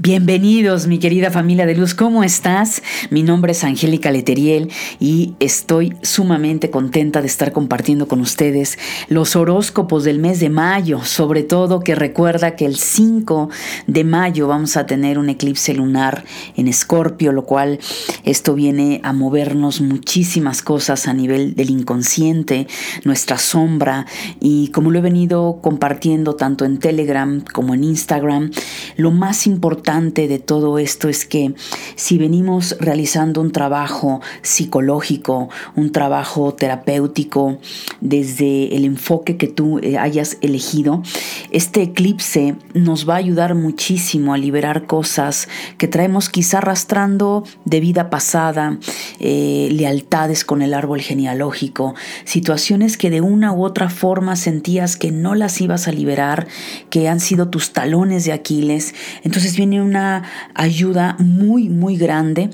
Bienvenidos, mi querida familia de luz, ¿cómo estás? Mi nombre es Angélica Leteriel y estoy sumamente contenta de estar compartiendo con ustedes los horóscopos del mes de mayo, sobre todo que recuerda que el 5 de mayo vamos a tener un eclipse lunar en Escorpio, lo cual esto viene a movernos muchísimas cosas a nivel del inconsciente, nuestra sombra y como lo he venido compartiendo tanto en Telegram como en Instagram, lo más importante de todo esto es que si venimos realizando un trabajo psicológico, un trabajo terapéutico desde el enfoque que tú eh, hayas elegido, este eclipse nos va a ayudar muchísimo a liberar cosas que traemos quizá arrastrando de vida pasada, eh, lealtades con el árbol genealógico, situaciones que de una u otra forma sentías que no las ibas a liberar, que han sido tus talones de Aquiles. Entonces viene una ayuda muy, muy grande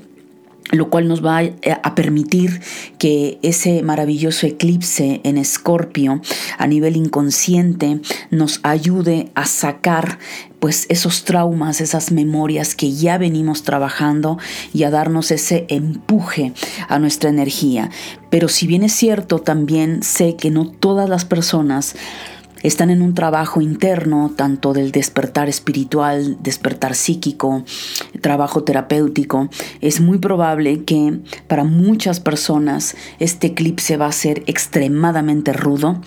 lo cual nos va a permitir que ese maravilloso eclipse en Escorpio a nivel inconsciente nos ayude a sacar pues esos traumas, esas memorias que ya venimos trabajando y a darnos ese empuje a nuestra energía. Pero si bien es cierto, también sé que no todas las personas están en un trabajo interno, tanto del despertar espiritual, despertar psíquico, trabajo terapéutico, es muy probable que para muchas personas este eclipse va a ser extremadamente rudo,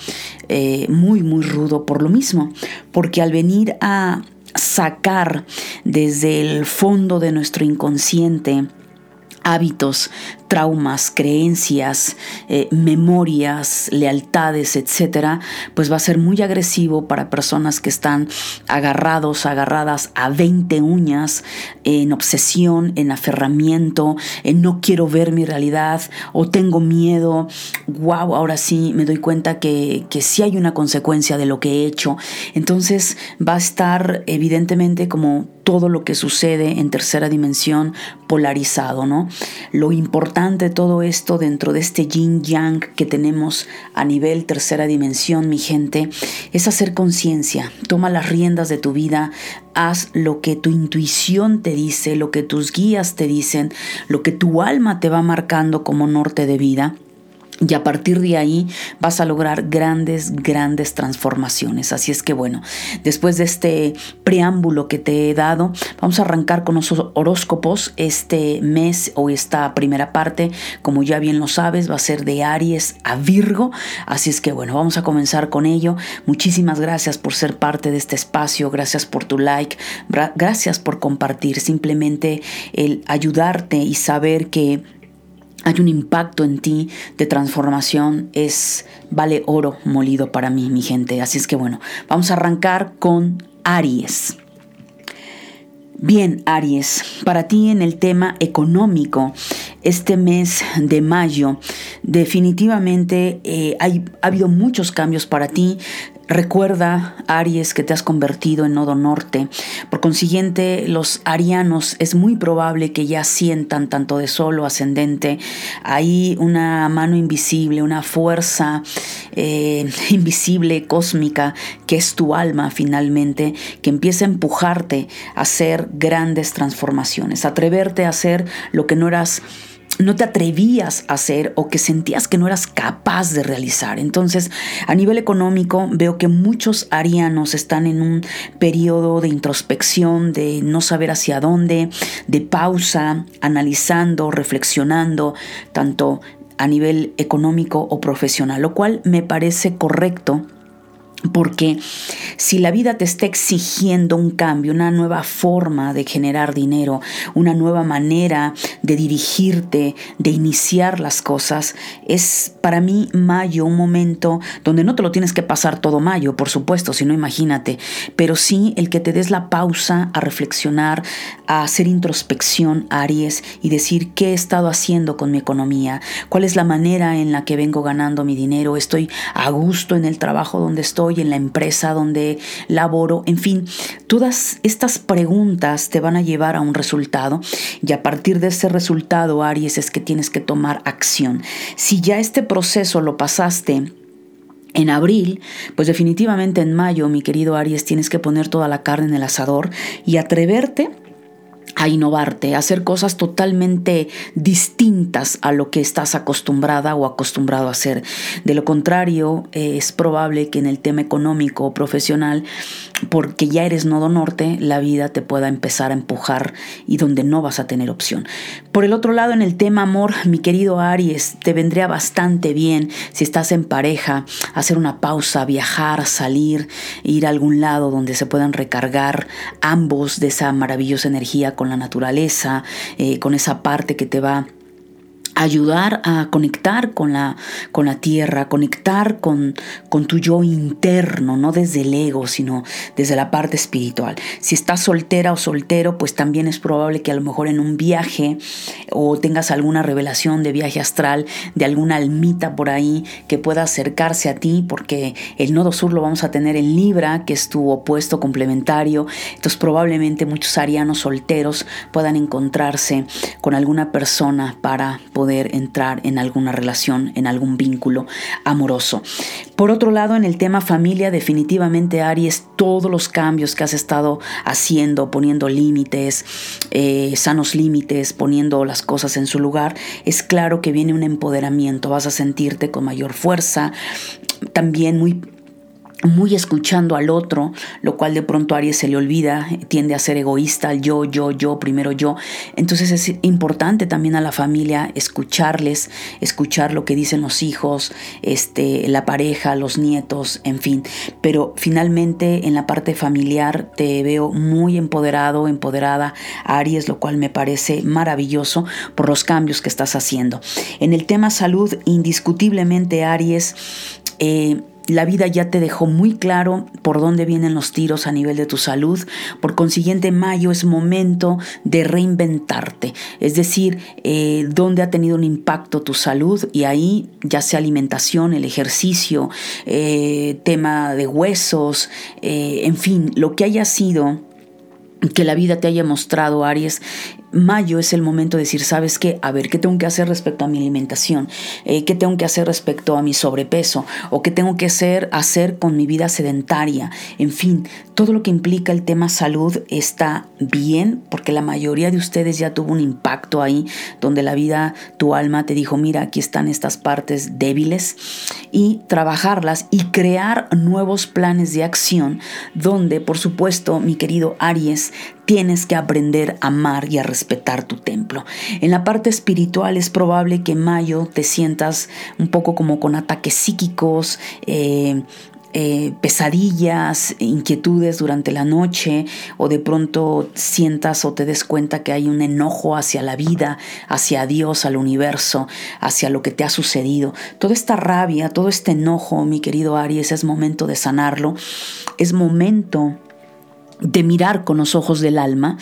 eh, muy, muy rudo por lo mismo, porque al venir a sacar desde el fondo de nuestro inconsciente, hábitos, traumas, creencias, eh, memorias, lealtades, etcétera, pues va a ser muy agresivo para personas que están agarrados, agarradas a 20 uñas, en obsesión, en aferramiento, en no quiero ver mi realidad o tengo miedo. Wow, ahora sí me doy cuenta que, que sí hay una consecuencia de lo que he hecho. Entonces va a estar evidentemente como todo lo que sucede en tercera dimensión polarizado, ¿no? Lo importante de todo esto dentro de este yin yang que tenemos a nivel tercera dimensión, mi gente, es hacer conciencia. Toma las riendas de tu vida, haz lo que tu intuición te dice, lo que tus guías te dicen, lo que tu alma te va marcando como norte de vida y a partir de ahí vas a lograr grandes, grandes transformaciones. Así es que bueno, después de este preámbulo que te he dado, vamos a arrancar con los horóscopos. Este mes o esta primera parte, como ya bien lo sabes, va a ser de Aries a Virgo. Así es que bueno, vamos a comenzar con ello. Muchísimas gracias por ser parte de este espacio. Gracias por tu like. Gracias por compartir. Simplemente el ayudarte y saber que hay un impacto en ti de transformación, es vale oro molido para mí, mi gente. Así es que bueno, vamos a arrancar con Aries. Bien, Aries, para ti en el tema económico, este mes de mayo, definitivamente eh, hay, ha habido muchos cambios para ti. Recuerda, Aries, que te has convertido en nodo norte. Por consiguiente, los arianos es muy probable que ya sientan tanto de sol o ascendente. Hay una mano invisible, una fuerza eh, invisible, cósmica, que es tu alma finalmente, que empieza a empujarte a hacer grandes transformaciones, atreverte a hacer lo que no eras no te atrevías a hacer o que sentías que no eras capaz de realizar. Entonces, a nivel económico, veo que muchos arianos están en un periodo de introspección, de no saber hacia dónde, de pausa, analizando, reflexionando, tanto a nivel económico o profesional, lo cual me parece correcto porque si la vida te está exigiendo un cambio, una nueva forma de generar dinero, una nueva manera de dirigirte, de iniciar las cosas, es para mí mayo un momento donde no te lo tienes que pasar todo mayo, por supuesto, si no imagínate, pero sí el que te des la pausa a reflexionar, a hacer introspección, Aries, y decir qué he estado haciendo con mi economía, cuál es la manera en la que vengo ganando mi dinero, estoy a gusto en el trabajo donde estoy, estoy, en la empresa donde laboro, en fin, todas estas preguntas te van a llevar a un resultado y a partir de ese resultado, Aries, es que tienes que tomar acción. Si ya este proceso lo pasaste, en abril, pues definitivamente en mayo, mi querido Aries, tienes que poner toda la carne en el asador y atreverte a innovarte, a hacer cosas totalmente distintas a lo que estás acostumbrada o acostumbrado a hacer. De lo contrario, eh, es probable que en el tema económico o profesional, porque ya eres nodo norte, la vida te pueda empezar a empujar y donde no vas a tener opción. Por el otro lado, en el tema amor, mi querido Aries, te vendría bastante bien si estás en pareja, hacer una pausa, viajar, salir, ir a algún lado donde se puedan recargar ambos de esa maravillosa energía con la naturaleza, eh, con esa parte que te va ayudar a conectar con la, con la tierra, conectar con, con tu yo interno, no desde el ego, sino desde la parte espiritual. Si estás soltera o soltero, pues también es probable que a lo mejor en un viaje o tengas alguna revelación de viaje astral, de alguna almita por ahí que pueda acercarse a ti, porque el nodo sur lo vamos a tener en Libra, que es tu opuesto complementario. Entonces probablemente muchos arianos solteros puedan encontrarse con alguna persona para poder entrar en alguna relación, en algún vínculo amoroso. Por otro lado, en el tema familia, definitivamente Aries, todos los cambios que has estado haciendo, poniendo límites, eh, sanos límites, poniendo las cosas en su lugar, es claro que viene un empoderamiento, vas a sentirte con mayor fuerza, también muy muy escuchando al otro, lo cual de pronto Aries se le olvida, tiende a ser egoísta, yo, yo, yo, primero yo. Entonces es importante también a la familia escucharles, escuchar lo que dicen los hijos, este, la pareja, los nietos, en fin. Pero finalmente en la parte familiar te veo muy empoderado, empoderada, Aries, lo cual me parece maravilloso por los cambios que estás haciendo. En el tema salud, indiscutiblemente Aries, eh, la vida ya te dejó muy claro por dónde vienen los tiros a nivel de tu salud. Por consiguiente, mayo es momento de reinventarte. Es decir, eh, dónde ha tenido un impacto tu salud y ahí ya sea alimentación, el ejercicio, eh, tema de huesos, eh, en fin, lo que haya sido que la vida te haya mostrado, Aries, mayo es el momento de decir, ¿sabes qué? A ver, ¿qué tengo que hacer respecto a mi alimentación? Eh, ¿Qué tengo que hacer respecto a mi sobrepeso? ¿O qué tengo que hacer, hacer con mi vida sedentaria? En fin, todo lo que implica el tema salud está bien, porque la mayoría de ustedes ya tuvo un impacto ahí, donde la vida, tu alma te dijo, mira, aquí están estas partes débiles, y trabajarlas y crear nuevos planes de acción, donde, por supuesto, mi querido Aries, tienes que aprender a amar y a respetar tu templo. En la parte espiritual es probable que en mayo te sientas un poco como con ataques psíquicos, eh, eh, pesadillas, inquietudes durante la noche o de pronto sientas o te des cuenta que hay un enojo hacia la vida, hacia Dios, al universo, hacia lo que te ha sucedido. Toda esta rabia, todo este enojo, mi querido Aries, es momento de sanarlo, es momento de mirar con los ojos del alma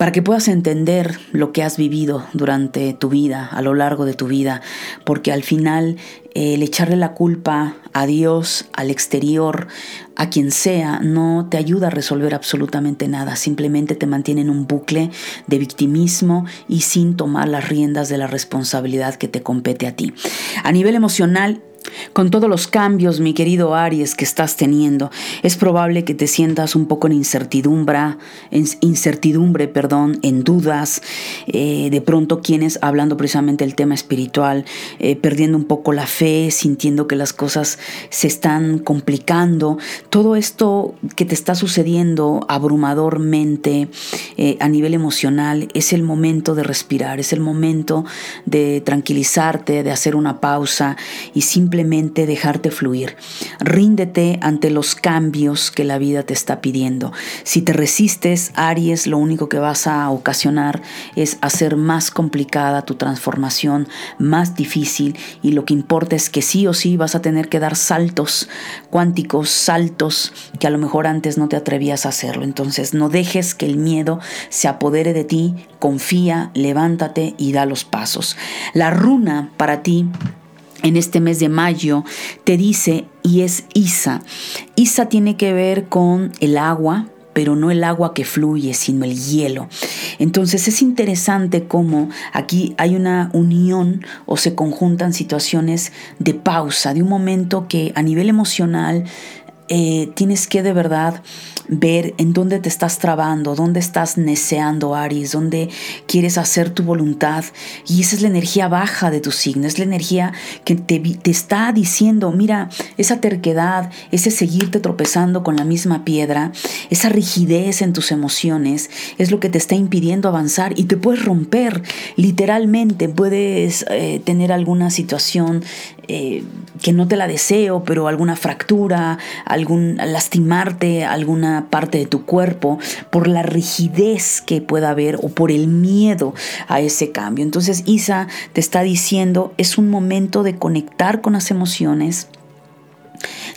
para que puedas entender lo que has vivido durante tu vida, a lo largo de tu vida, porque al final el echarle la culpa a Dios, al exterior, a quien sea, no te ayuda a resolver absolutamente nada, simplemente te mantiene en un bucle de victimismo y sin tomar las riendas de la responsabilidad que te compete a ti. A nivel emocional, con todos los cambios, mi querido Aries, que estás teniendo, es probable que te sientas un poco en incertidumbre, en incertidumbre, perdón, en dudas. Eh, de pronto, quienes, hablando precisamente del tema espiritual, eh, perdiendo un poco la fe, sintiendo que las cosas se están complicando. Todo esto que te está sucediendo abrumadormente eh, a nivel emocional es el momento de respirar, es el momento de tranquilizarte, de hacer una pausa y simplemente simplemente dejarte fluir. Ríndete ante los cambios que la vida te está pidiendo. Si te resistes, Aries, lo único que vas a ocasionar es hacer más complicada tu transformación, más difícil y lo que importa es que sí o sí vas a tener que dar saltos cuánticos, saltos que a lo mejor antes no te atrevías a hacerlo. Entonces no dejes que el miedo se apodere de ti, confía, levántate y da los pasos. La runa para ti en este mes de mayo, te dice, y es Isa. Isa tiene que ver con el agua, pero no el agua que fluye, sino el hielo. Entonces es interesante cómo aquí hay una unión o se conjuntan situaciones de pausa, de un momento que a nivel emocional eh, tienes que de verdad ver en dónde te estás trabando, dónde estás neceando, Aries, dónde quieres hacer tu voluntad. Y esa es la energía baja de tu signo, es la energía que te, te está diciendo, mira, esa terquedad, ese seguirte tropezando con la misma piedra, esa rigidez en tus emociones, es lo que te está impidiendo avanzar y te puedes romper, literalmente, puedes eh, tener alguna situación eh, que no te la deseo, pero alguna fractura, algún lastimarte, alguna parte de tu cuerpo, por la rigidez que pueda haber o por el miedo a ese cambio. Entonces Isa te está diciendo, es un momento de conectar con las emociones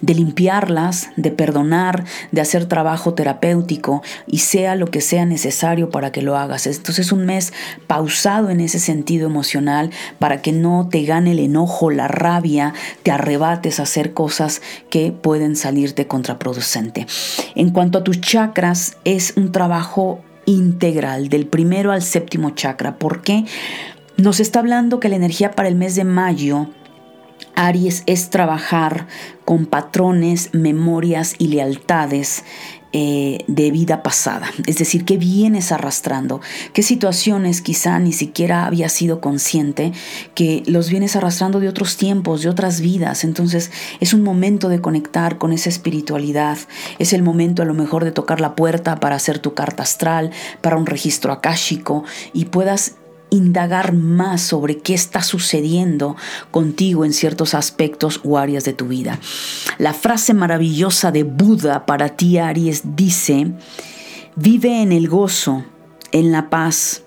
de limpiarlas, de perdonar, de hacer trabajo terapéutico y sea lo que sea necesario para que lo hagas. Entonces es un mes pausado en ese sentido emocional para que no te gane el enojo, la rabia, te arrebates a hacer cosas que pueden salirte contraproducente. En cuanto a tus chakras, es un trabajo integral del primero al séptimo chakra. ¿Por qué? Nos está hablando que la energía para el mes de mayo Aries es trabajar con patrones, memorias y lealtades eh, de vida pasada. Es decir, qué vienes arrastrando, qué situaciones quizá ni siquiera había sido consciente que los vienes arrastrando de otros tiempos, de otras vidas. Entonces es un momento de conectar con esa espiritualidad. Es el momento a lo mejor de tocar la puerta para hacer tu carta astral, para un registro akáshico y puedas indagar más sobre qué está sucediendo contigo en ciertos aspectos o áreas de tu vida. La frase maravillosa de Buda para ti, Aries, dice, vive en el gozo, en la paz,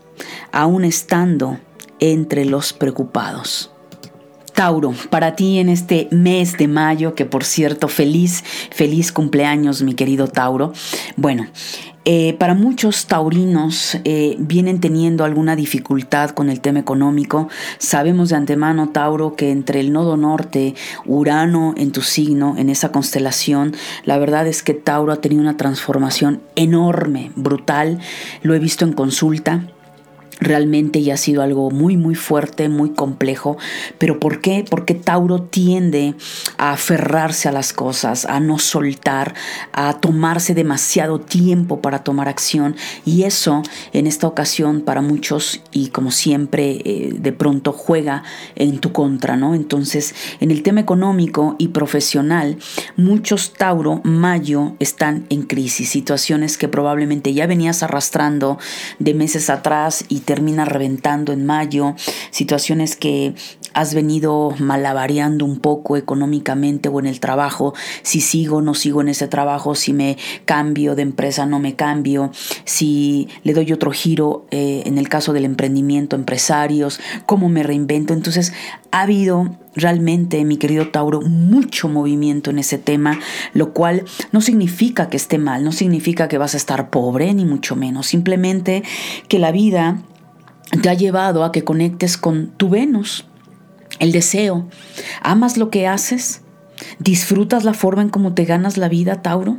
aún estando entre los preocupados. Tauro, para ti en este mes de mayo, que por cierto, feliz, feliz cumpleaños, mi querido Tauro. Bueno, eh, para muchos taurinos eh, vienen teniendo alguna dificultad con el tema económico. Sabemos de antemano, Tauro, que entre el nodo norte, Urano en tu signo, en esa constelación, la verdad es que Tauro ha tenido una transformación enorme, brutal. Lo he visto en consulta realmente ya ha sido algo muy muy fuerte, muy complejo. Pero ¿por qué? Porque Tauro tiende a aferrarse a las cosas, a no soltar, a tomarse demasiado tiempo para tomar acción y eso en esta ocasión para muchos y como siempre eh, de pronto juega en tu contra, ¿no? Entonces en el tema económico y profesional muchos Tauro Mayo están en crisis, situaciones que probablemente ya venías arrastrando de meses atrás y termina reventando en mayo, situaciones que has venido malabareando un poco económicamente o en el trabajo, si sigo o no sigo en ese trabajo, si me cambio de empresa no me cambio, si le doy otro giro eh, en el caso del emprendimiento, empresarios, cómo me reinvento. Entonces ha habido realmente, mi querido Tauro, mucho movimiento en ese tema, lo cual no significa que esté mal, no significa que vas a estar pobre, ni mucho menos, simplemente que la vida te ha llevado a que conectes con tu Venus, el deseo. ¿Amas lo que haces? ¿Disfrutas la forma en cómo te ganas la vida, Tauro?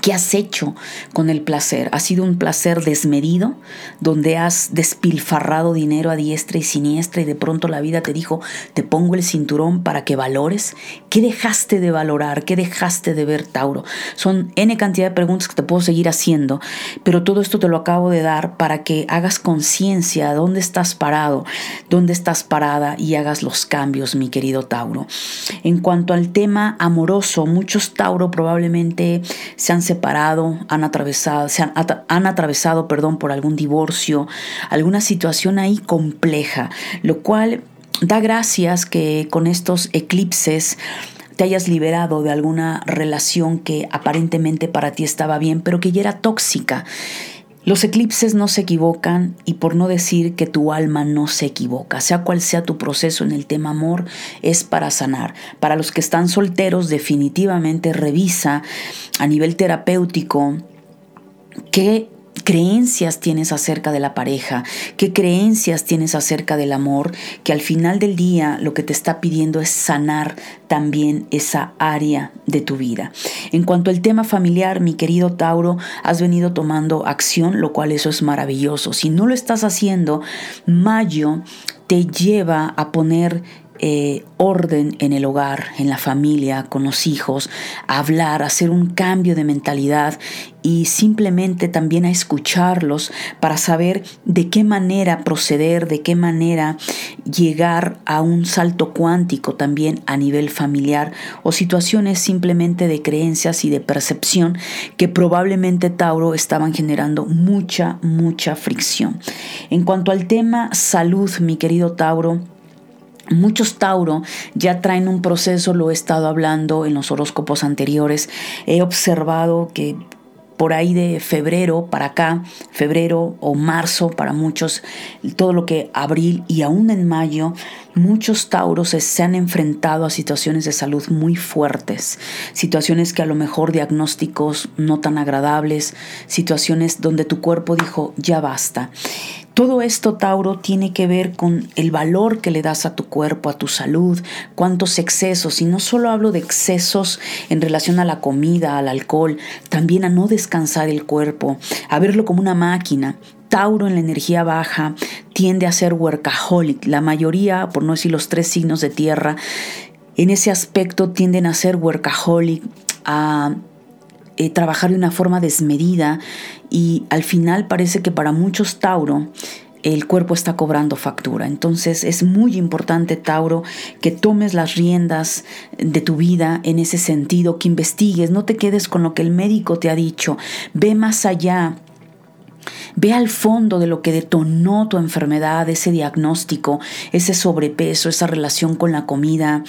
¿Qué has hecho con el placer? ¿Ha sido un placer desmedido, donde has despilfarrado dinero a diestra y siniestra y de pronto la vida te dijo, te pongo el cinturón para que valores? ¿Qué dejaste de valorar? ¿Qué dejaste de ver, Tauro? Son N cantidad de preguntas que te puedo seguir haciendo, pero todo esto te lo acabo de dar para que hagas conciencia de dónde estás parado, dónde estás parada y hagas los cambios, mi querido Tauro. En cuanto al tema amoroso, muchos Tauro probablemente se han separado, han atravesado, se han, han atravesado, perdón, por algún divorcio, alguna situación ahí compleja, lo cual da gracias que con estos eclipses te hayas liberado de alguna relación que aparentemente para ti estaba bien, pero que ya era tóxica. Los eclipses no se equivocan y por no decir que tu alma no se equivoca, sea cual sea tu proceso en el tema amor, es para sanar. Para los que están solteros, definitivamente revisa a nivel terapéutico qué creencias tienes acerca de la pareja, qué creencias tienes acerca del amor, que al final del día lo que te está pidiendo es sanar también esa área de tu vida. En cuanto al tema familiar, mi querido Tauro, has venido tomando acción, lo cual eso es maravilloso. Si no lo estás haciendo, mayo te lleva a poner eh, orden en el hogar, en la familia, con los hijos, hablar, hacer un cambio de mentalidad y simplemente también a escucharlos para saber de qué manera proceder, de qué manera llegar a un salto cuántico también a nivel familiar o situaciones simplemente de creencias y de percepción que probablemente Tauro estaban generando mucha, mucha fricción. En cuanto al tema salud, mi querido Tauro, Muchos Tauro ya traen un proceso, lo he estado hablando en los horóscopos anteriores. He observado que por ahí de febrero para acá, febrero o marzo para muchos, todo lo que abril y aún en mayo, muchos tauros se han enfrentado a situaciones de salud muy fuertes, situaciones que a lo mejor diagnósticos no tan agradables, situaciones donde tu cuerpo dijo ya basta. Todo esto, Tauro, tiene que ver con el valor que le das a tu cuerpo, a tu salud, cuántos excesos. Y no solo hablo de excesos en relación a la comida, al alcohol, también a no descansar el cuerpo, a verlo como una máquina. Tauro en la energía baja tiende a ser workaholic. La mayoría, por no decir los tres signos de tierra, en ese aspecto tienden a ser workaholic, a eh, trabajar de una forma desmedida y al final parece que para muchos Tauro el cuerpo está cobrando factura. Entonces es muy importante, Tauro, que tomes las riendas de tu vida en ese sentido, que investigues, no te quedes con lo que el médico te ha dicho, ve más allá. Ve al fondo de lo que detonó tu enfermedad, ese diagnóstico, ese sobrepeso, esa relación con la comida,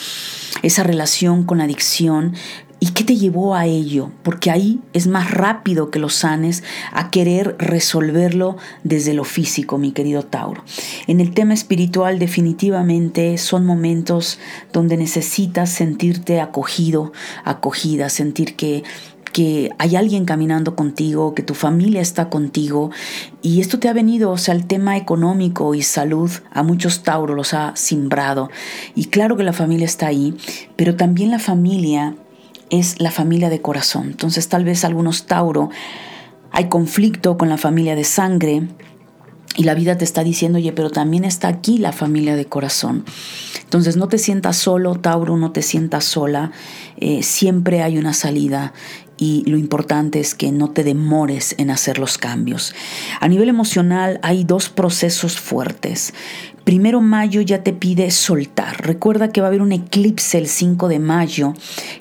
esa relación con la adicción. ¿Y qué te llevó a ello? Porque ahí es más rápido que lo sanes a querer resolverlo desde lo físico, mi querido Tauro. En el tema espiritual definitivamente son momentos donde necesitas sentirte acogido, acogida, sentir que que hay alguien caminando contigo, que tu familia está contigo. Y esto te ha venido, o sea, el tema económico y salud a muchos Tauros los ha simbrado. Y claro que la familia está ahí, pero también la familia es la familia de corazón. Entonces tal vez algunos Tauro hay conflicto con la familia de sangre y la vida te está diciendo, oye, pero también está aquí la familia de corazón. Entonces no te sientas solo, Tauro, no te sientas sola. Eh, siempre hay una salida y lo importante es que no te demores en hacer los cambios. A nivel emocional hay dos procesos fuertes. Primero mayo ya te pide soltar. Recuerda que va a haber un eclipse el 5 de mayo,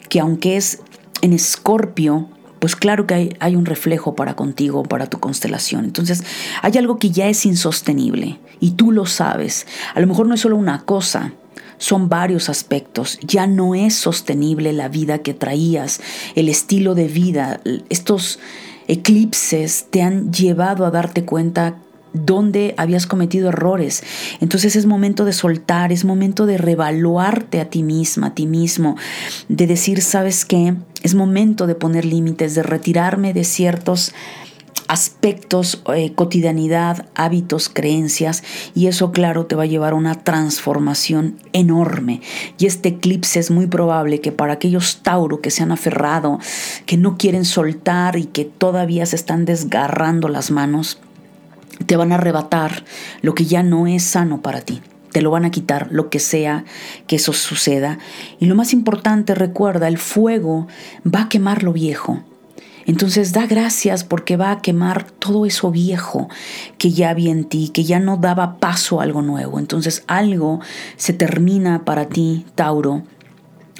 que aunque es en escorpio, pues claro que hay, hay, un reflejo para contigo, para tu constelación. Entonces, hay algo que ya es insostenible y tú lo sabes. A lo mejor no es solo una cosa, son varios aspectos. Ya no es sostenible la vida que traías, el estilo de vida. Estos eclipses te han llevado a darte cuenta dónde habías cometido errores. Entonces es momento de soltar, es momento de revaluarte a ti misma, a ti mismo, de decir, ¿sabes qué? Es momento de poner límites, de retirarme de ciertos aspectos, eh, cotidianidad, hábitos, creencias, y eso claro te va a llevar a una transformación enorme. Y este eclipse es muy probable que para aquellos Tauro que se han aferrado, que no quieren soltar y que todavía se están desgarrando las manos, te van a arrebatar lo que ya no es sano para ti. Te lo van a quitar, lo que sea que eso suceda. Y lo más importante, recuerda, el fuego va a quemar lo viejo. Entonces da gracias porque va a quemar todo eso viejo que ya había en ti, que ya no daba paso a algo nuevo. Entonces algo se termina para ti, Tauro,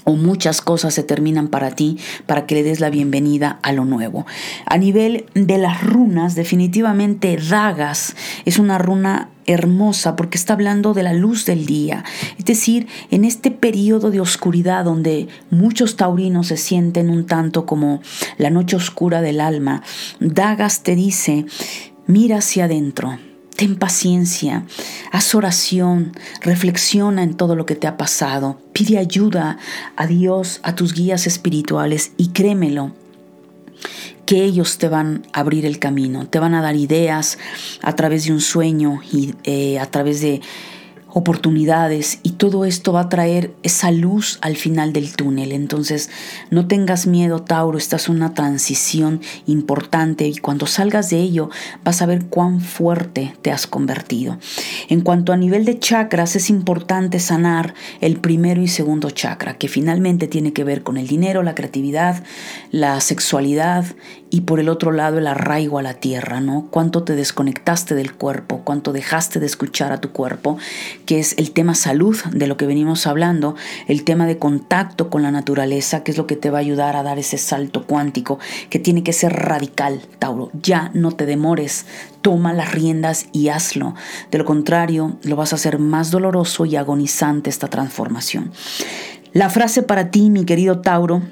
o muchas cosas se terminan para ti para que le des la bienvenida a lo nuevo. A nivel de las runas, definitivamente Dagas es una runa hermosa porque está hablando de la luz del día. Es decir, en este periodo de oscuridad donde muchos taurinos se sienten un tanto como la noche oscura del alma, Dagas te dice, mira hacia adentro Ten paciencia, haz oración, reflexiona en todo lo que te ha pasado, pide ayuda a Dios, a tus guías espirituales y créemelo, que ellos te van a abrir el camino, te van a dar ideas a través de un sueño y eh, a través de oportunidades y todo esto va a traer esa luz al final del túnel. Entonces, no tengas miedo, Tauro, esta es una transición importante y cuando salgas de ello vas a ver cuán fuerte te has convertido. En cuanto a nivel de chakras, es importante sanar el primero y segundo chakra, que finalmente tiene que ver con el dinero, la creatividad, la sexualidad y por el otro lado el arraigo a la tierra, ¿no? Cuánto te desconectaste del cuerpo, cuánto dejaste de escuchar a tu cuerpo, que es el tema salud de lo que venimos hablando, el tema de contacto con la naturaleza, que es lo que te va a ayudar a dar ese salto cuántico, que tiene que ser radical, Tauro. Ya no te demores, toma las riendas y hazlo. De lo contrario, lo vas a hacer más doloroso y agonizante esta transformación. La frase para ti, mi querido Tauro,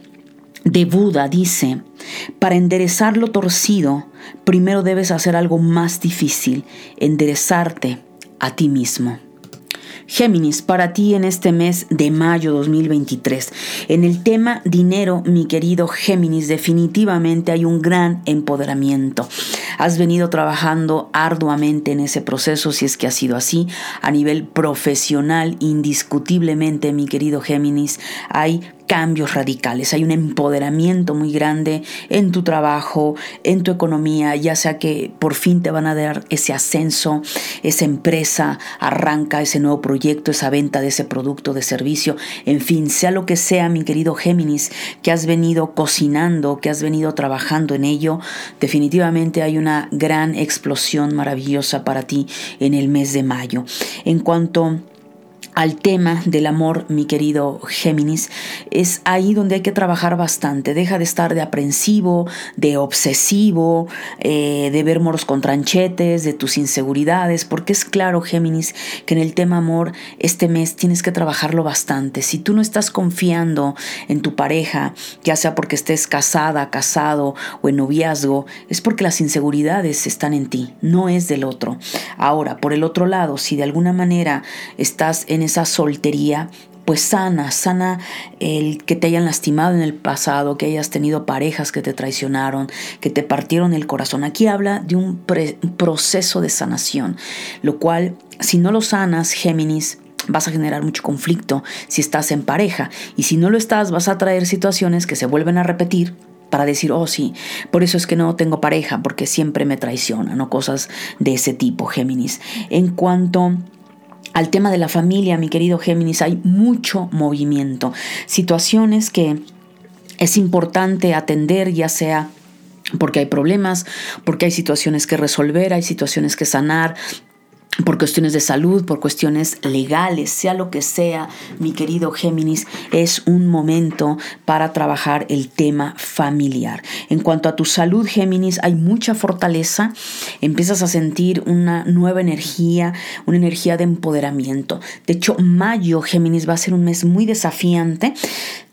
de Buda dice, para enderezar lo torcido, primero debes hacer algo más difícil, enderezarte a ti mismo. Géminis, para ti en este mes de mayo 2023. En el tema dinero, mi querido Géminis, definitivamente hay un gran empoderamiento. Has venido trabajando arduamente en ese proceso, si es que ha sido así, a nivel profesional, indiscutiblemente, mi querido Géminis, hay cambios radicales, hay un empoderamiento muy grande en tu trabajo, en tu economía, ya sea que por fin te van a dar ese ascenso, esa empresa arranca ese nuevo proyecto, esa venta de ese producto, de servicio, en fin, sea lo que sea, mi querido Géminis, que has venido cocinando, que has venido trabajando en ello, definitivamente hay una gran explosión maravillosa para ti en el mes de mayo. En cuanto al tema del amor, mi querido Géminis, es ahí donde hay que trabajar bastante. Deja de estar de aprensivo, de obsesivo, eh, de ver moros con tranchetes, de tus inseguridades, porque es claro, Géminis, que en el tema amor este mes tienes que trabajarlo bastante. Si tú no estás confiando en tu pareja, ya sea porque estés casada, casado o en noviazgo, es porque las inseguridades están en ti, no es del otro. Ahora, por el otro lado, si de alguna manera estás en esa soltería, pues sana, sana el que te hayan lastimado en el pasado, que hayas tenido parejas que te traicionaron, que te partieron el corazón. Aquí habla de un proceso de sanación, lo cual si no lo sanas, Géminis, vas a generar mucho conflicto si estás en pareja y si no lo estás vas a traer situaciones que se vuelven a repetir para decir, oh sí, por eso es que no tengo pareja, porque siempre me traicionan o cosas de ese tipo, Géminis. En cuanto al tema de la familia, mi querido Géminis, hay mucho movimiento, situaciones que es importante atender, ya sea porque hay problemas, porque hay situaciones que resolver, hay situaciones que sanar, por cuestiones de salud, por cuestiones legales, sea lo que sea, mi querido Géminis, es un momento para trabajar el tema familiar. En cuanto a tu salud, Géminis, hay mucha fortaleza, empiezas a sentir una nueva energía, una energía de empoderamiento. De hecho, mayo, Géminis, va a ser un mes muy desafiante.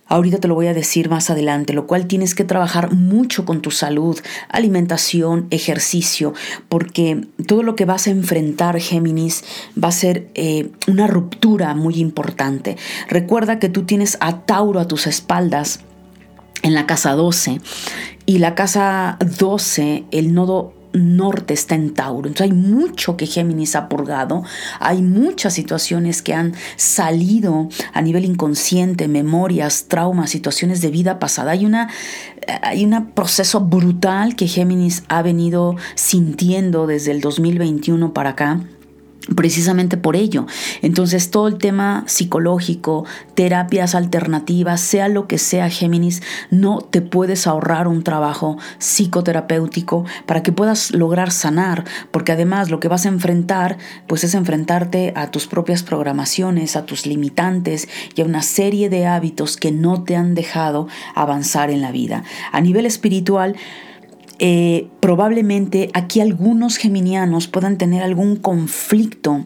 Ahorita te lo voy a decir más adelante, lo cual tienes que trabajar mucho con tu salud, alimentación, ejercicio, porque todo lo que vas a enfrentar, Géminis, va a ser eh, una ruptura muy importante. Recuerda que tú tienes a Tauro a tus espaldas en la casa 12 y la casa 12, el nodo norte está en Tauro. Entonces hay mucho que Géminis ha purgado, hay muchas situaciones que han salido a nivel inconsciente, memorias, traumas, situaciones de vida pasada. Hay una hay un proceso brutal que Géminis ha venido sintiendo desde el 2021 para acá precisamente por ello. Entonces todo el tema psicológico, terapias alternativas, sea lo que sea Géminis, no te puedes ahorrar un trabajo psicoterapéutico para que puedas lograr sanar, porque además lo que vas a enfrentar pues es enfrentarte a tus propias programaciones, a tus limitantes y a una serie de hábitos que no te han dejado avanzar en la vida. A nivel espiritual, eh, probablemente aquí algunos geminianos puedan tener algún conflicto.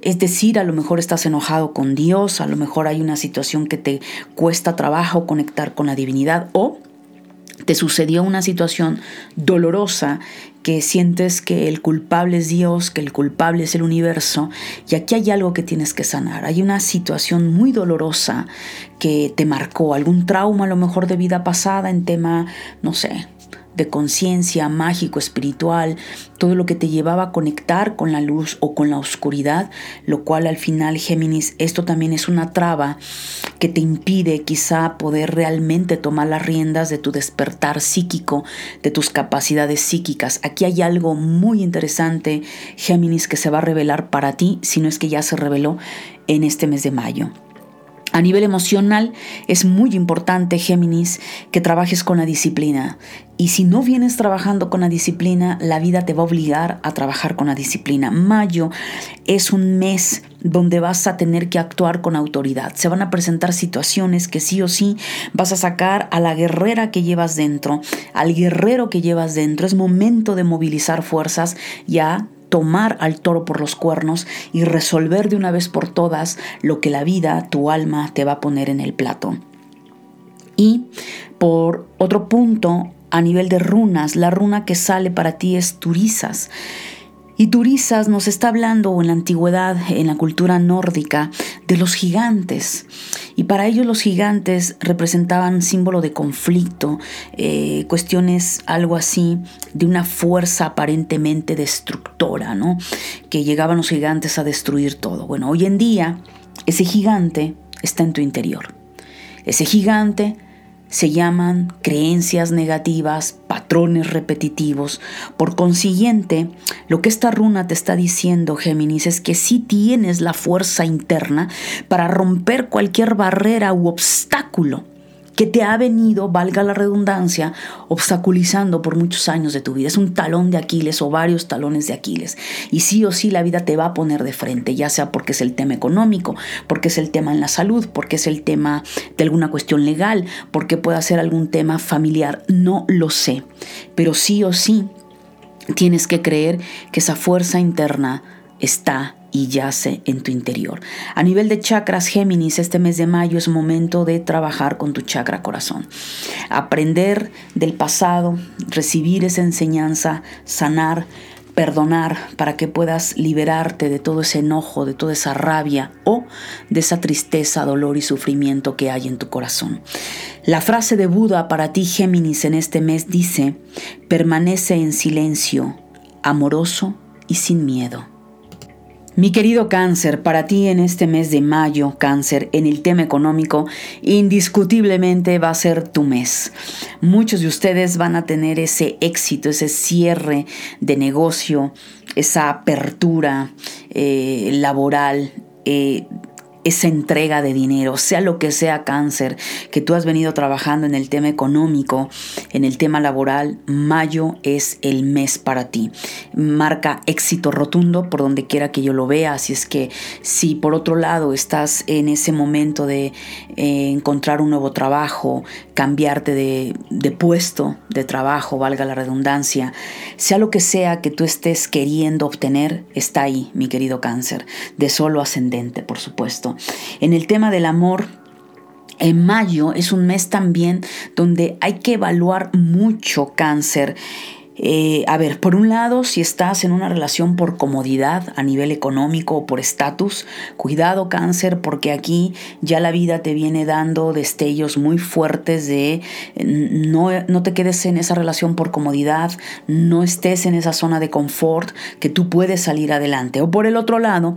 Es decir, a lo mejor estás enojado con Dios, a lo mejor hay una situación que te cuesta trabajo conectar con la divinidad o te sucedió una situación dolorosa que sientes que el culpable es Dios, que el culpable es el universo, y aquí hay algo que tienes que sanar. Hay una situación muy dolorosa que te marcó, algún trauma a lo mejor de vida pasada en tema, no sé, de conciencia, mágico, espiritual, todo lo que te llevaba a conectar con la luz o con la oscuridad, lo cual al final, Géminis, esto también es una traba que te impide quizá poder realmente tomar las riendas de tu despertar psíquico, de tus capacidades psíquicas. Aquí hay algo muy interesante, Géminis, que se va a revelar para ti, si no es que ya se reveló en este mes de mayo. A nivel emocional es muy importante, Géminis, que trabajes con la disciplina. Y si no vienes trabajando con la disciplina, la vida te va a obligar a trabajar con la disciplina. Mayo es un mes donde vas a tener que actuar con autoridad. Se van a presentar situaciones que sí o sí vas a sacar a la guerrera que llevas dentro, al guerrero que llevas dentro. Es momento de movilizar fuerzas ya tomar al toro por los cuernos y resolver de una vez por todas lo que la vida, tu alma, te va a poner en el plato. Y por otro punto, a nivel de runas, la runa que sale para ti es Turizas. Y Turizas nos está hablando en la antigüedad, en la cultura nórdica, de los gigantes. Y para ellos los gigantes representaban símbolo de conflicto, eh, cuestiones algo así de una fuerza aparentemente destructora, ¿no? Que llegaban los gigantes a destruir todo. Bueno, hoy en día ese gigante está en tu interior. Ese gigante se llaman creencias negativas, patrones repetitivos. Por consiguiente, lo que esta runa te está diciendo, Géminis, es que sí tienes la fuerza interna para romper cualquier barrera u obstáculo que te ha venido, valga la redundancia, obstaculizando por muchos años de tu vida. Es un talón de Aquiles o varios talones de Aquiles. Y sí o sí la vida te va a poner de frente, ya sea porque es el tema económico, porque es el tema en la salud, porque es el tema de alguna cuestión legal, porque puede ser algún tema familiar. No lo sé. Pero sí o sí tienes que creer que esa fuerza interna está y yace en tu interior. A nivel de chakras Géminis, este mes de mayo es momento de trabajar con tu chakra corazón. Aprender del pasado, recibir esa enseñanza, sanar, perdonar para que puedas liberarte de todo ese enojo, de toda esa rabia o de esa tristeza, dolor y sufrimiento que hay en tu corazón. La frase de Buda para ti Géminis en este mes dice, permanece en silencio, amoroso y sin miedo. Mi querido cáncer, para ti en este mes de mayo, cáncer, en el tema económico, indiscutiblemente va a ser tu mes. Muchos de ustedes van a tener ese éxito, ese cierre de negocio, esa apertura eh, laboral. Eh, esa entrega de dinero, sea lo que sea cáncer, que tú has venido trabajando en el tema económico, en el tema laboral, mayo es el mes para ti. Marca éxito rotundo por donde quiera que yo lo vea, así es que si por otro lado estás en ese momento de eh, encontrar un nuevo trabajo, cambiarte de, de puesto de trabajo, valga la redundancia, sea lo que sea que tú estés queriendo obtener, está ahí, mi querido cáncer, de solo ascendente, por supuesto. En el tema del amor, en mayo es un mes también donde hay que evaluar mucho cáncer eh, a ver, por un lado, si estás en una relación por comodidad a nivel económico o por estatus, cuidado cáncer porque aquí ya la vida te viene dando destellos muy fuertes de no, no te quedes en esa relación por comodidad, no estés en esa zona de confort que tú puedes salir adelante. O por el otro lado,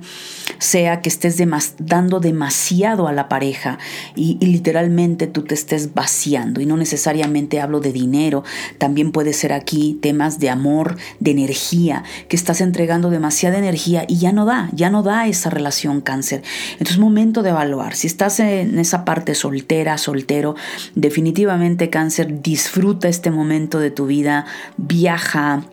sea que estés dando demasiado a la pareja y, y literalmente tú te estés vaciando y no necesariamente hablo de dinero, también puede ser aquí de amor, de energía, que estás entregando demasiada energía y ya no da, ya no da esa relación cáncer. Entonces es momento de evaluar. Si estás en esa parte soltera, soltero, definitivamente cáncer, disfruta este momento de tu vida, viaja,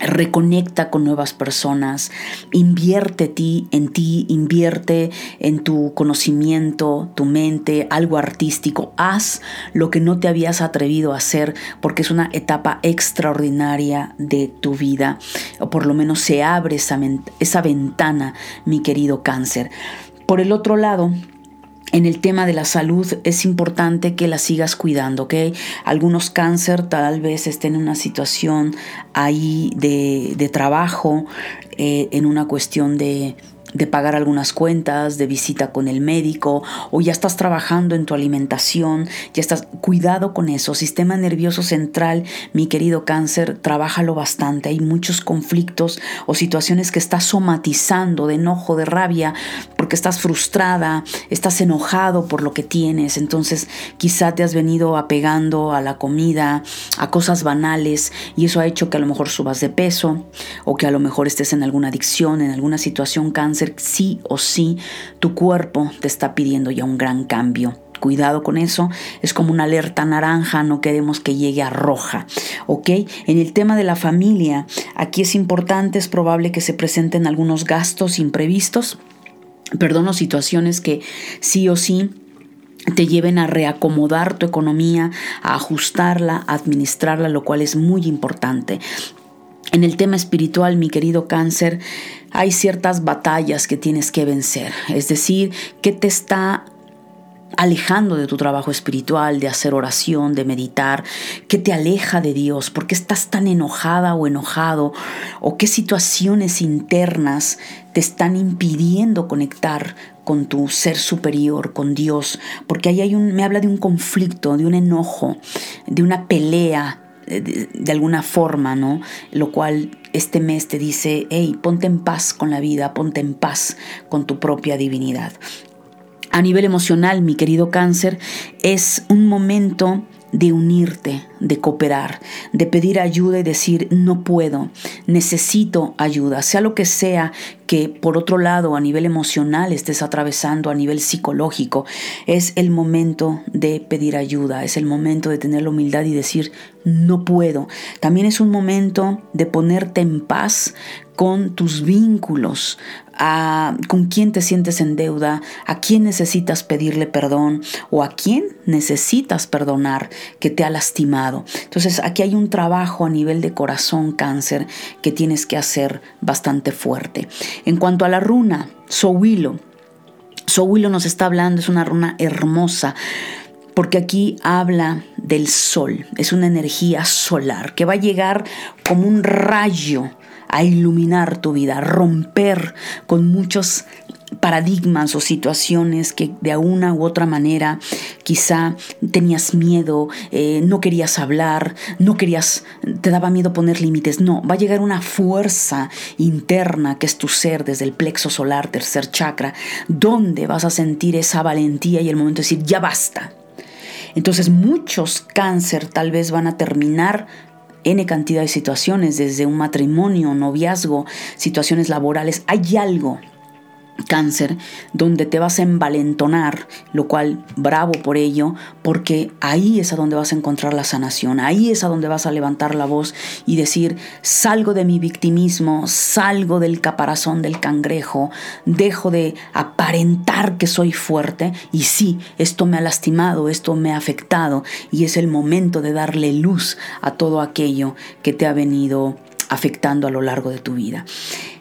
reconecta con nuevas personas, invierte ti, en ti, invierte en tu conocimiento, tu mente, algo artístico, haz lo que no te habías atrevido a hacer porque es una etapa extraordinaria de tu vida, o por lo menos se abre esa, esa ventana, mi querido cáncer. Por el otro lado, en el tema de la salud es importante que la sigas cuidando, ¿ok? Algunos cáncer tal vez estén en una situación ahí de, trabajo, eh, en una cuestión de, de pagar algunas cuentas, de visita con el médico, o ya estás trabajando en tu alimentación, ya estás, cuidado con eso. Sistema nervioso central, mi querido cáncer, trabájalo bastante. Hay muchos conflictos o situaciones que estás somatizando de enojo, de rabia, porque estás frustrada, estás enojado por lo que tienes. Entonces, quizá te has venido apegando a la comida, a cosas banales, y eso ha hecho que a lo mejor subas de peso, o que a lo mejor estés en alguna adicción, en alguna situación cáncer, sí o sí, tu cuerpo te está pidiendo ya un gran cambio. Cuidado con eso, es como una alerta naranja, no queremos que llegue a roja, ¿ok? En el tema de la familia, aquí es importante, es probable que se presenten algunos gastos imprevistos, perdón, o situaciones que sí o sí te lleven a reacomodar tu economía, a ajustarla, a administrarla, lo cual es muy importante. En el tema espiritual, mi querido cáncer, hay ciertas batallas que tienes que vencer. Es decir, ¿qué te está alejando de tu trabajo espiritual, de hacer oración, de meditar, ¿Qué te aleja de Dios, por qué estás tan enojada o enojado, o qué situaciones internas te están impidiendo conectar con tu ser superior, con Dios, porque ahí hay un, me habla de un conflicto, de un enojo, de una pelea de, alguna forma, ¿no? Lo cual este mes te dice, hey, ponte en paz con la vida, ponte en paz con tu propia divinidad. A nivel emocional, mi querido cáncer, es un momento de unirte, de cooperar, de pedir ayuda y decir, no puedo, necesito ayuda, sea lo que sea que por otro lado a nivel emocional estés atravesando, a nivel psicológico, es el momento de pedir ayuda, es el momento de tener la humildad y decir, no puedo. También es un momento de ponerte en paz con tus vínculos, a con quién te sientes en deuda, a quién necesitas pedirle perdón o a quién necesitas perdonar que te ha lastimado. Entonces aquí hay un trabajo a nivel de corazón cáncer que tienes que hacer bastante fuerte. En cuanto a la runa, Sowilo, Sowilo nos está hablando, es una runa hermosa porque aquí habla del sol, es una energía solar que va a llegar como un rayo a iluminar tu vida, a romper con muchos paradigmas o situaciones que de una u otra manera quizá tenías miedo, eh, no querías hablar, no querías, te daba miedo poner límites. No, va a llegar una fuerza interna que es tu ser desde el plexo solar, tercer chakra, donde vas a sentir esa valentía y el momento de decir, ya basta. Entonces muchos cáncer tal vez van a terminar N cantidad de situaciones, desde un matrimonio, noviazgo, situaciones laborales. Hay algo cáncer, donde te vas a envalentonar, lo cual bravo por ello, porque ahí es a donde vas a encontrar la sanación, ahí es a donde vas a levantar la voz y decir, salgo de mi victimismo, salgo del caparazón del cangrejo, dejo de aparentar que soy fuerte y sí, esto me ha lastimado, esto me ha afectado y es el momento de darle luz a todo aquello que te ha venido afectando a lo largo de tu vida.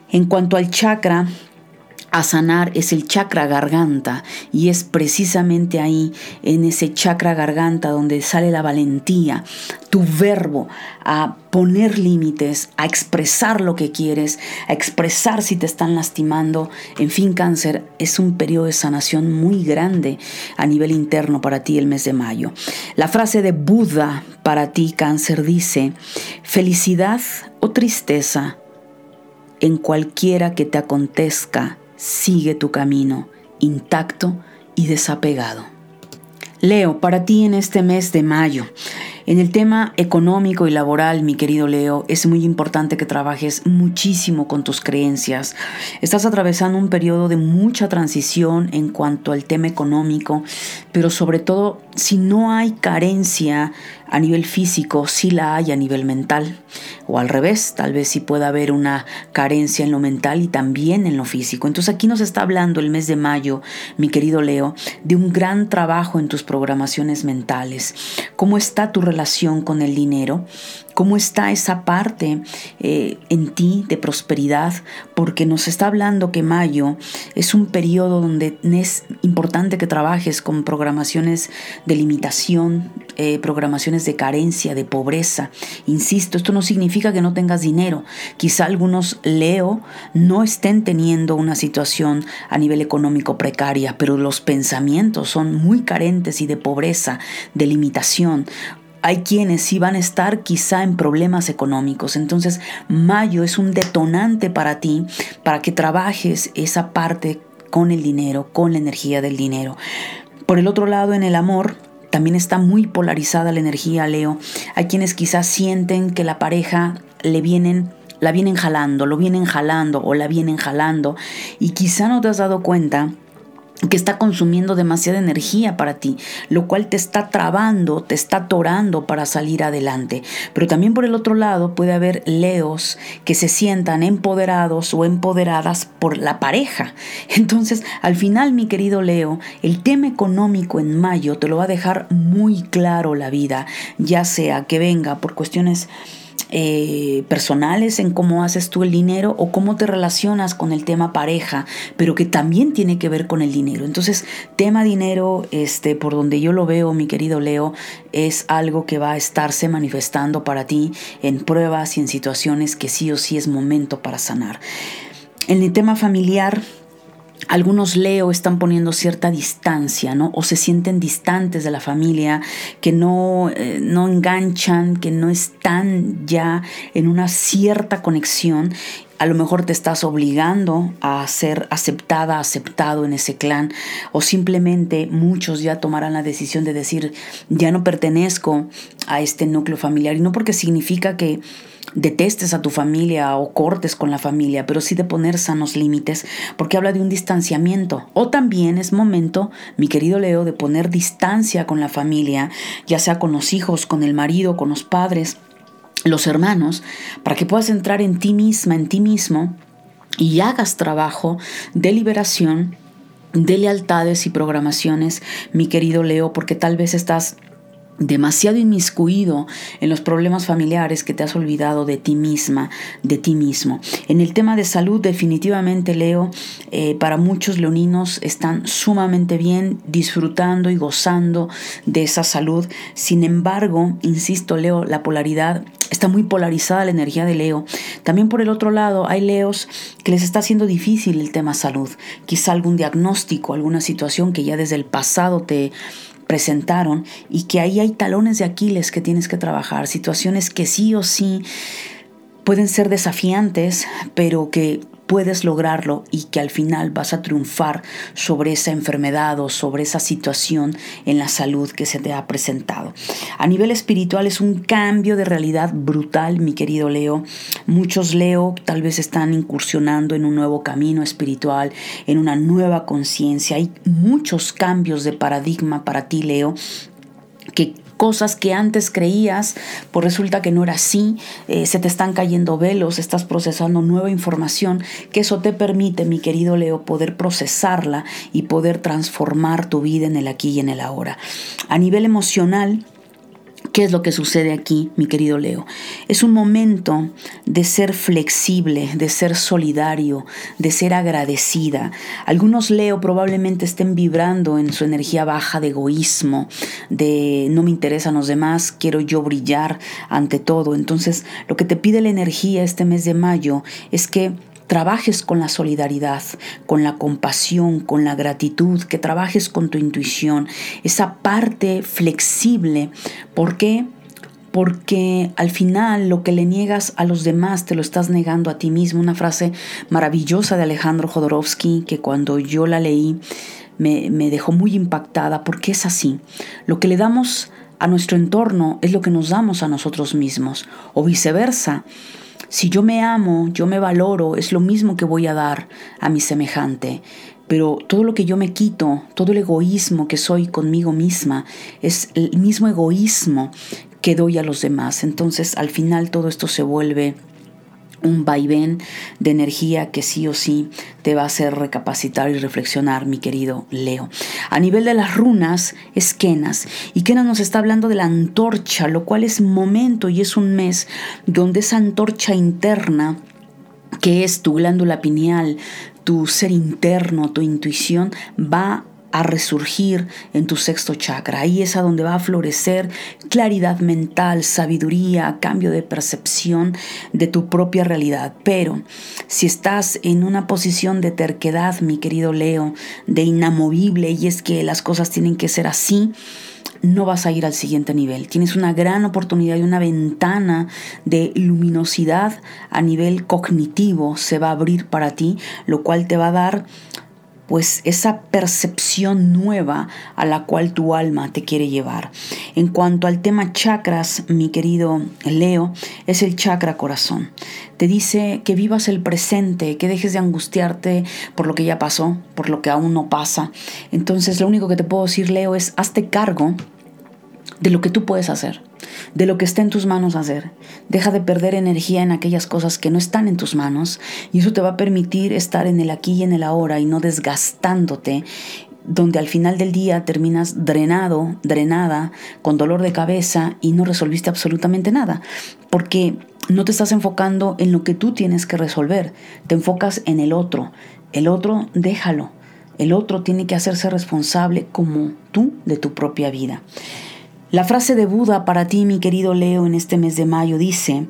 En cuanto al chakra, a sanar es el chakra garganta y es precisamente ahí, en ese chakra garganta, donde sale la valentía, tu verbo a poner límites, a expresar lo que quieres, a expresar si te están lastimando. En fin, cáncer, es un periodo de sanación muy grande a nivel interno para ti el mes de mayo. La frase de Buda para ti, cáncer, dice, felicidad o tristeza en cualquiera que te acontezca sigue tu camino intacto y desapegado. Leo, para ti en este mes de mayo, en el tema económico y laboral, mi querido Leo, es muy importante que trabajes muchísimo con tus creencias. Estás atravesando un periodo de mucha transición en cuanto al tema económico, pero sobre todo si no hay carencia a nivel físico, sí la hay a nivel mental. O al revés, tal vez sí pueda haber una carencia en lo mental y también en lo físico. Entonces aquí nos está hablando el mes de mayo, mi querido Leo, de un gran trabajo en tus programaciones mentales. ¿Cómo está tu relación? con el dinero? ¿Cómo está esa parte eh, en ti de prosperidad? Porque nos está hablando que mayo es un periodo donde es importante que trabajes con programaciones de limitación, eh, programaciones de carencia, de pobreza. Insisto, esto no significa que no tengas dinero. Quizá algunos Leo no estén teniendo una situación a nivel económico precaria, pero los pensamientos son muy carentes y de pobreza, de limitación hay quienes sí van a estar quizá en problemas económicos. Entonces, mayo es un detonante para ti, para que trabajes esa parte con el dinero, con la energía del dinero. Por el otro lado, en el amor, también está muy polarizada la energía, Leo. Hay quienes quizás sienten que la pareja le vienen la vienen jalando, lo vienen jalando o la vienen jalando y quizá no te has dado cuenta que está consumiendo demasiada energía para ti, lo cual te está trabando, te está atorando para salir adelante. Pero también por el otro lado puede haber leos que se sientan empoderados o empoderadas por la pareja. Entonces, al final, mi querido Leo, el tema económico en mayo te lo va a dejar muy claro la vida, ya sea que venga por cuestiones eh, personales en cómo haces tú el dinero o cómo te relacionas con el tema pareja, pero que también tiene que ver con el dinero. Entonces, tema dinero, este, por donde yo lo veo, mi querido Leo, es algo que va a estarse manifestando para ti en pruebas y en situaciones que sí o sí es momento para sanar. En el tema familiar, algunos Leo están poniendo cierta distancia, ¿no? O se sienten distantes de la familia, que no, eh, no enganchan, que no están ya en una cierta conexión a lo mejor te estás obligando a ser aceptada, aceptado en ese clan, o simplemente muchos ya tomarán la decisión de decir, ya no pertenezco a este núcleo familiar, y no porque significa que detestes a tu familia o cortes con la familia, pero sí de poner sanos límites, porque habla de un distanciamiento. O también es momento, mi querido Leo, de poner distancia con la familia, ya sea con los hijos, con el marido, con los padres, los hermanos, para que puedas entrar en ti misma, en ti mismo, y hagas trabajo de liberación, de lealtades y programaciones, mi querido Leo, porque tal vez estás demasiado inmiscuido en los problemas familiares que te has olvidado de ti misma, de ti mismo. En el tema de salud, definitivamente, Leo, eh, para muchos leoninos están sumamente bien, disfrutando y gozando de esa salud. Sin embargo, insisto, Leo, la polaridad está muy polarizada la energía de Leo. También por el otro lado, hay Leos que les está haciendo difícil el tema salud. Quizá algún diagnóstico, alguna situación que ya desde el pasado te presentaron y que ahí hay talones de Aquiles que tienes que trabajar, situaciones que sí o sí pueden ser desafiantes, pero que puedes lograrlo y que al final vas a triunfar sobre esa enfermedad o sobre esa situación en la salud que se te ha presentado. A nivel espiritual es un cambio de realidad brutal, mi querido Leo. Muchos Leo tal vez están incursionando en un nuevo camino espiritual, en una nueva conciencia. Hay muchos cambios de paradigma para ti, Leo, que cosas que antes creías, pues resulta que no era así, eh, se te están cayendo velos, estás procesando nueva información, que eso te permite, mi querido Leo, poder procesarla y poder transformar tu vida en el aquí y en el ahora. A nivel emocional, ¿Qué es lo que sucede aquí, mi querido Leo? Es un momento de ser flexible, de ser solidario, de ser agradecida. Algunos Leo probablemente estén vibrando en su energía baja de egoísmo, de no me interesan los demás, quiero yo brillar ante todo. Entonces, lo que te pide la energía este mes de mayo es que trabajes con la solidaridad, con la compasión, con la gratitud, que trabajes con tu intuición, esa parte flexible. ¿Por qué? Porque al final lo que le niegas a los demás te lo estás negando a ti mismo. Una frase maravillosa de Alejandro Jodorowsky que cuando yo la leí me, me dejó muy impactada porque es así. Lo que le damos a nuestro entorno es lo que nos damos a nosotros mismos o viceversa. Si yo me amo, yo me valoro, es lo mismo que voy a dar a mi semejante. Pero todo lo que yo me quito, todo el egoísmo que soy conmigo misma, es el mismo egoísmo que doy a los demás. Entonces al final todo esto se vuelve un vaivén de energía que sí o sí te va a hacer recapacitar y reflexionar, mi querido Leo. A nivel de las runas, es Kenas. Y Kenas nos está hablando de la antorcha, lo cual es momento y es un mes donde esa antorcha interna que es tu glándula pineal, tu ser interno, tu intuición, va a resurgir en tu sexto chakra. Ahí es a donde va a florecer claridad mental, sabiduría, cambio de percepción de tu propia realidad. Pero si estás en una posición de terquedad, mi querido Leo, de inamovible, y es que las cosas tienen que ser así, no vas a ir al siguiente nivel. Tienes una gran oportunidad y una ventana de luminosidad a nivel cognitivo se va a abrir para ti, lo cual te va a dar pues esa percepción nueva a la cual tu alma te quiere llevar. En cuanto al tema chakras, mi querido Leo, es el chakra corazón. Te dice que vivas el presente, que dejes de angustiarte por lo que ya pasó, por lo que aún no pasa. Entonces lo único que te puedo decir, Leo, es hazte cargo de lo que tú puedes hacer, de lo que está en tus manos hacer. Deja de perder energía en aquellas cosas que no están en tus manos y eso te va a permitir estar en el aquí y en el ahora y no desgastándote donde al final del día terminas drenado, drenada, con dolor de cabeza y no resolviste absolutamente nada, porque no te estás enfocando en lo que tú tienes que resolver, te enfocas en el otro. El otro, déjalo. El otro tiene que hacerse responsable como tú de tu propia vida. La frase de Buda para ti, mi querido Leo, en este mes de mayo dice,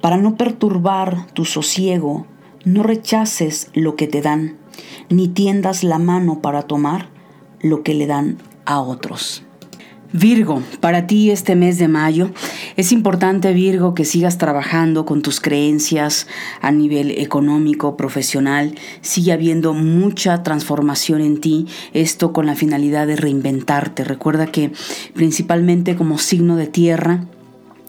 para no perturbar tu sosiego, no rechaces lo que te dan, ni tiendas la mano para tomar lo que le dan a otros. Virgo, para ti este mes de mayo es importante, Virgo, que sigas trabajando con tus creencias a nivel económico, profesional. Sigue habiendo mucha transformación en ti, esto con la finalidad de reinventarte. Recuerda que principalmente como signo de tierra,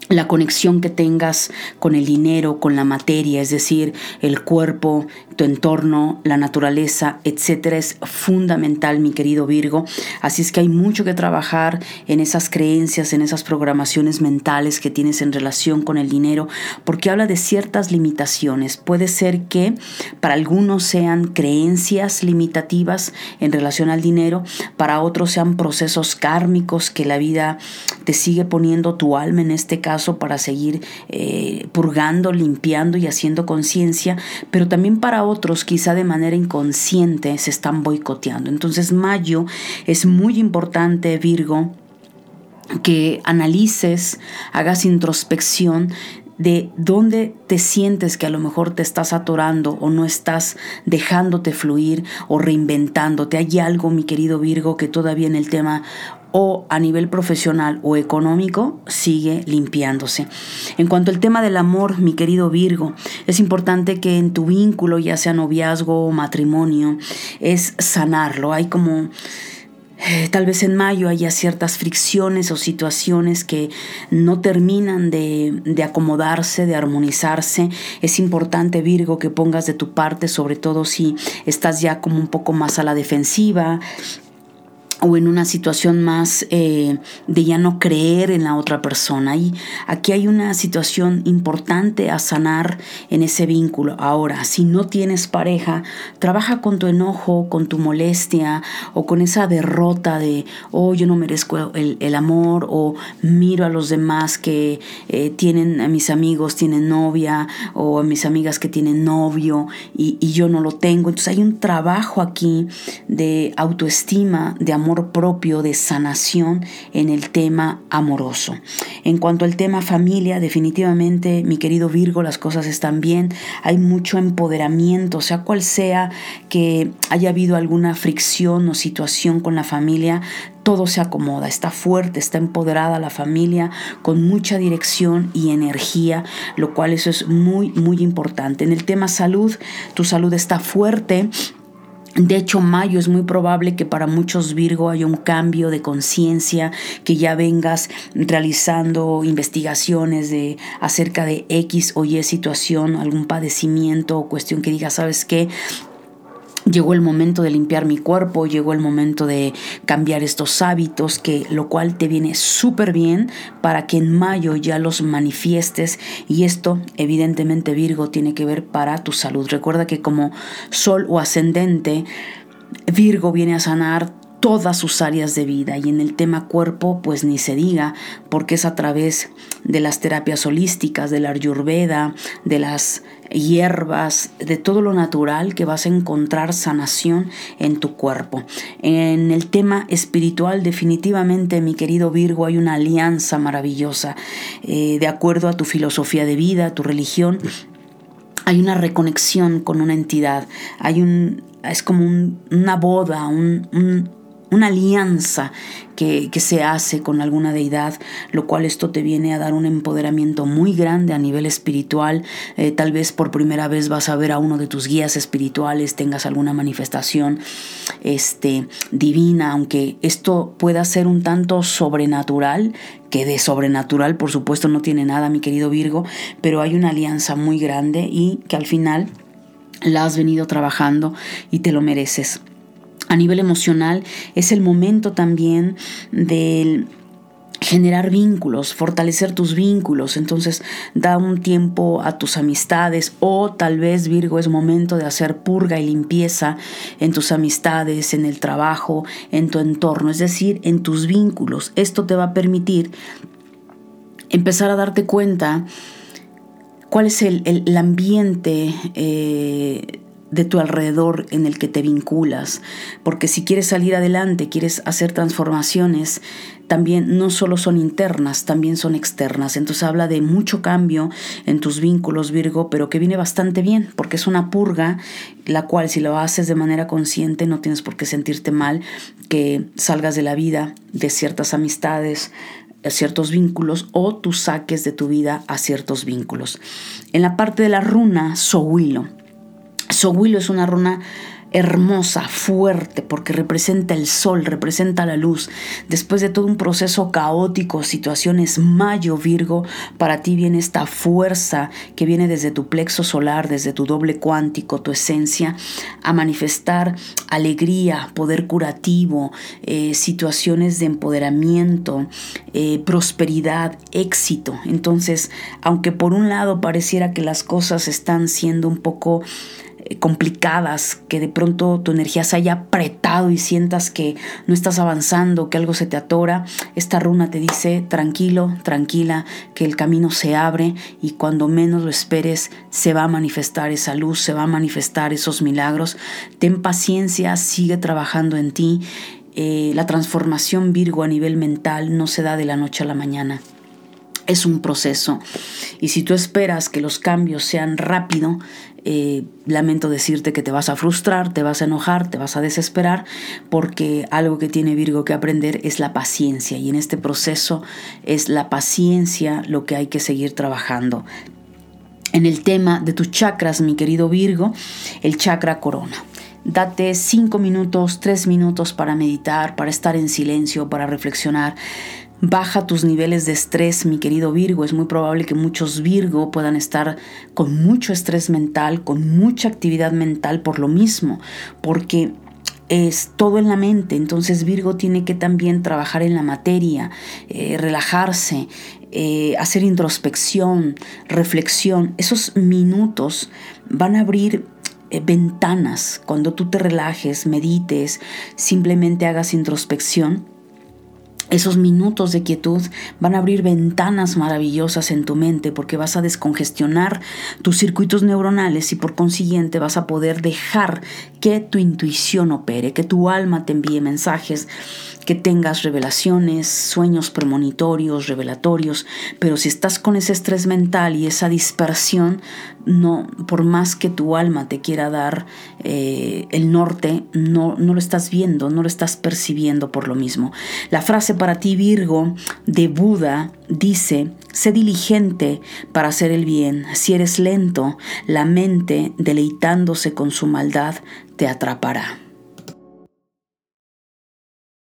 la conexión que tengas con el dinero, con la materia, es decir, el cuerpo, tu entorno, la naturaleza, etcétera, es fundamental, mi querido Virgo. Así es que hay mucho que trabajar en esas creencias, en esas programaciones mentales que tienes en relación con el dinero, porque habla de ciertas limitaciones. Puede ser que para algunos sean creencias limitativas en relación al dinero, para otros sean procesos kármicos que la vida te sigue poniendo tu alma en este caso para seguir eh, purgando, limpiando y haciendo conciencia, pero también para otros quizá de manera inconsciente se están boicoteando. Entonces mayo es muy importante, Virgo, que analices, hagas introspección de dónde te sientes que a lo mejor te estás atorando o no estás dejándote fluir o reinventándote. Hay algo, mi querido Virgo, que todavía en el tema o a nivel profesional o económico sigue limpiándose. En cuanto al tema del amor, mi querido Virgo, es importante que en tu vínculo, ya sea noviazgo o matrimonio, es sanarlo. Hay como... Eh, tal vez en mayo haya ciertas fricciones o situaciones que no terminan de, de, acomodarse, de armonizarse. Es importante, Virgo, que pongas de tu parte, sobre todo si estás ya como un poco más a la defensiva, o en una situación más eh, de ya no creer en la otra persona. Y aquí hay una situación importante a sanar en ese vínculo. Ahora, si no tienes pareja, trabaja con tu enojo, con tu molestia o con esa derrota de, oh, yo no merezco el, amor o miro a los demás que eh, tienen, a mis amigos tienen novia o a mis amigas que tienen novio y, y yo no lo tengo. Entonces hay un trabajo aquí de autoestima, de amor propio, de sanación en el tema amoroso. En cuanto al tema familia, definitivamente, mi querido Virgo, las cosas están bien, hay mucho empoderamiento, sea cual sea que haya habido alguna fricción o situación con la familia, todo se acomoda, está fuerte, está empoderada la familia con mucha dirección y energía, lo cual eso es muy, muy importante. En el tema salud, tu salud está fuerte, de hecho, mayo es muy probable que para muchos Virgo haya un cambio de conciencia, que ya vengas realizando investigaciones de acerca de X o Y situación, algún padecimiento o cuestión que digas, ¿sabes qué? Llegó el momento de limpiar mi cuerpo, llegó el momento de cambiar estos hábitos, que lo cual te viene súper bien para que en mayo ya los manifiestes y esto evidentemente Virgo tiene que ver para tu salud. Recuerda que como sol o ascendente, Virgo viene a sanar todas sus áreas de vida y en el tema cuerpo pues ni se diga porque es a través de las terapias holísticas, de la ayurveda, de las hierbas, de todo lo natural que vas a encontrar sanación en tu cuerpo. En el tema espiritual definitivamente mi querido Virgo hay una alianza maravillosa eh, de acuerdo a tu filosofía de vida, tu religión hay una reconexión con una entidad, hay un, es como una boda, un, una alianza que, se hace con alguna deidad, lo cual esto te viene a dar un empoderamiento muy grande a nivel espiritual. Eh, tal vez por primera vez vas a ver a uno de tus guías espirituales, tengas alguna manifestación este, divina, aunque esto pueda ser un tanto sobrenatural, que de sobrenatural por supuesto no tiene nada, mi querido Virgo, pero hay una alianza muy grande y que al final la has venido trabajando y te lo mereces a nivel emocional es el momento también del generar vínculos, fortalecer tus vínculos. Entonces, da un tiempo a tus amistades o tal vez Virgo es momento de hacer purga y limpieza en tus amistades, en el trabajo, en tu entorno, es decir, en tus vínculos. Esto te va a permitir empezar a darte cuenta cuál es el, ambiente eh, de tu alrededor en el que te vinculas, porque si quieres salir adelante, quieres hacer transformaciones, también no solo son internas, también son externas. Entonces habla de mucho cambio en tus vínculos, Virgo, pero que viene bastante bien, porque es una purga, la cual si lo haces de manera consciente no tienes por qué sentirte mal, que salgas de la vida, de ciertas amistades, ciertos vínculos o tú saques de tu vida a ciertos vínculos. En la parte de la runa, Sohuilo Sohuilo es una runa hermosa, fuerte, porque representa el sol, representa la luz. Después de todo un proceso caótico, situaciones Mayo, Virgo, para ti viene esta fuerza que viene desde tu plexo solar, desde tu doble cuántico, tu esencia, a manifestar alegría, poder curativo, eh, situaciones de empoderamiento, eh, prosperidad, éxito. Entonces, aunque por un lado pareciera que las cosas están siendo un poco complicadas, que de pronto tu energía se haya apretado y sientas que no estás avanzando, que algo se te atora, esta runa te dice tranquilo, tranquila, que el camino se abre y cuando menos lo esperes se va a manifestar esa luz, se va a manifestar esos milagros. Ten paciencia, sigue trabajando en ti. Eh, la transformación Virgo a nivel mental no se da de la noche a la mañana es un proceso. Y si tú esperas que los cambios sean rápido, eh, lamento decirte que te vas a frustrar, te vas a enojar, te vas a desesperar, porque algo que tiene Virgo que aprender es la paciencia. Y en este proceso es la paciencia lo que hay que seguir trabajando. En el tema de tus chakras, mi querido Virgo, el chakra corona. Date cinco minutos, tres minutos para meditar, para estar en silencio, para reflexionar. Baja tus niveles de estrés, mi querido Virgo. Es muy probable que muchos Virgo puedan estar con mucho estrés mental, con mucha actividad mental por lo mismo, porque es todo en la mente. Entonces Virgo tiene que también trabajar en la materia, eh, relajarse, eh, hacer introspección, reflexión. Esos minutos van a abrir eh, ventanas cuando tú te relajes, medites, simplemente hagas introspección esos minutos de quietud van a abrir ventanas maravillosas en tu mente porque vas a descongestionar tus circuitos neuronales y por consiguiente vas a poder dejar que tu intuición opere, que tu alma te envíe mensajes, que tengas revelaciones, sueños premonitorios, revelatorios, pero si estás con ese estrés mental y esa dispersión, no, por más que tu alma te quiera dar eh, el norte, no, no lo estás viendo, no lo estás percibiendo por lo mismo. La frase para ti, Virgo, de Buda, dice, sé diligente para hacer el bien. Si eres lento, la mente, deleitándose con su maldad, te atrapará.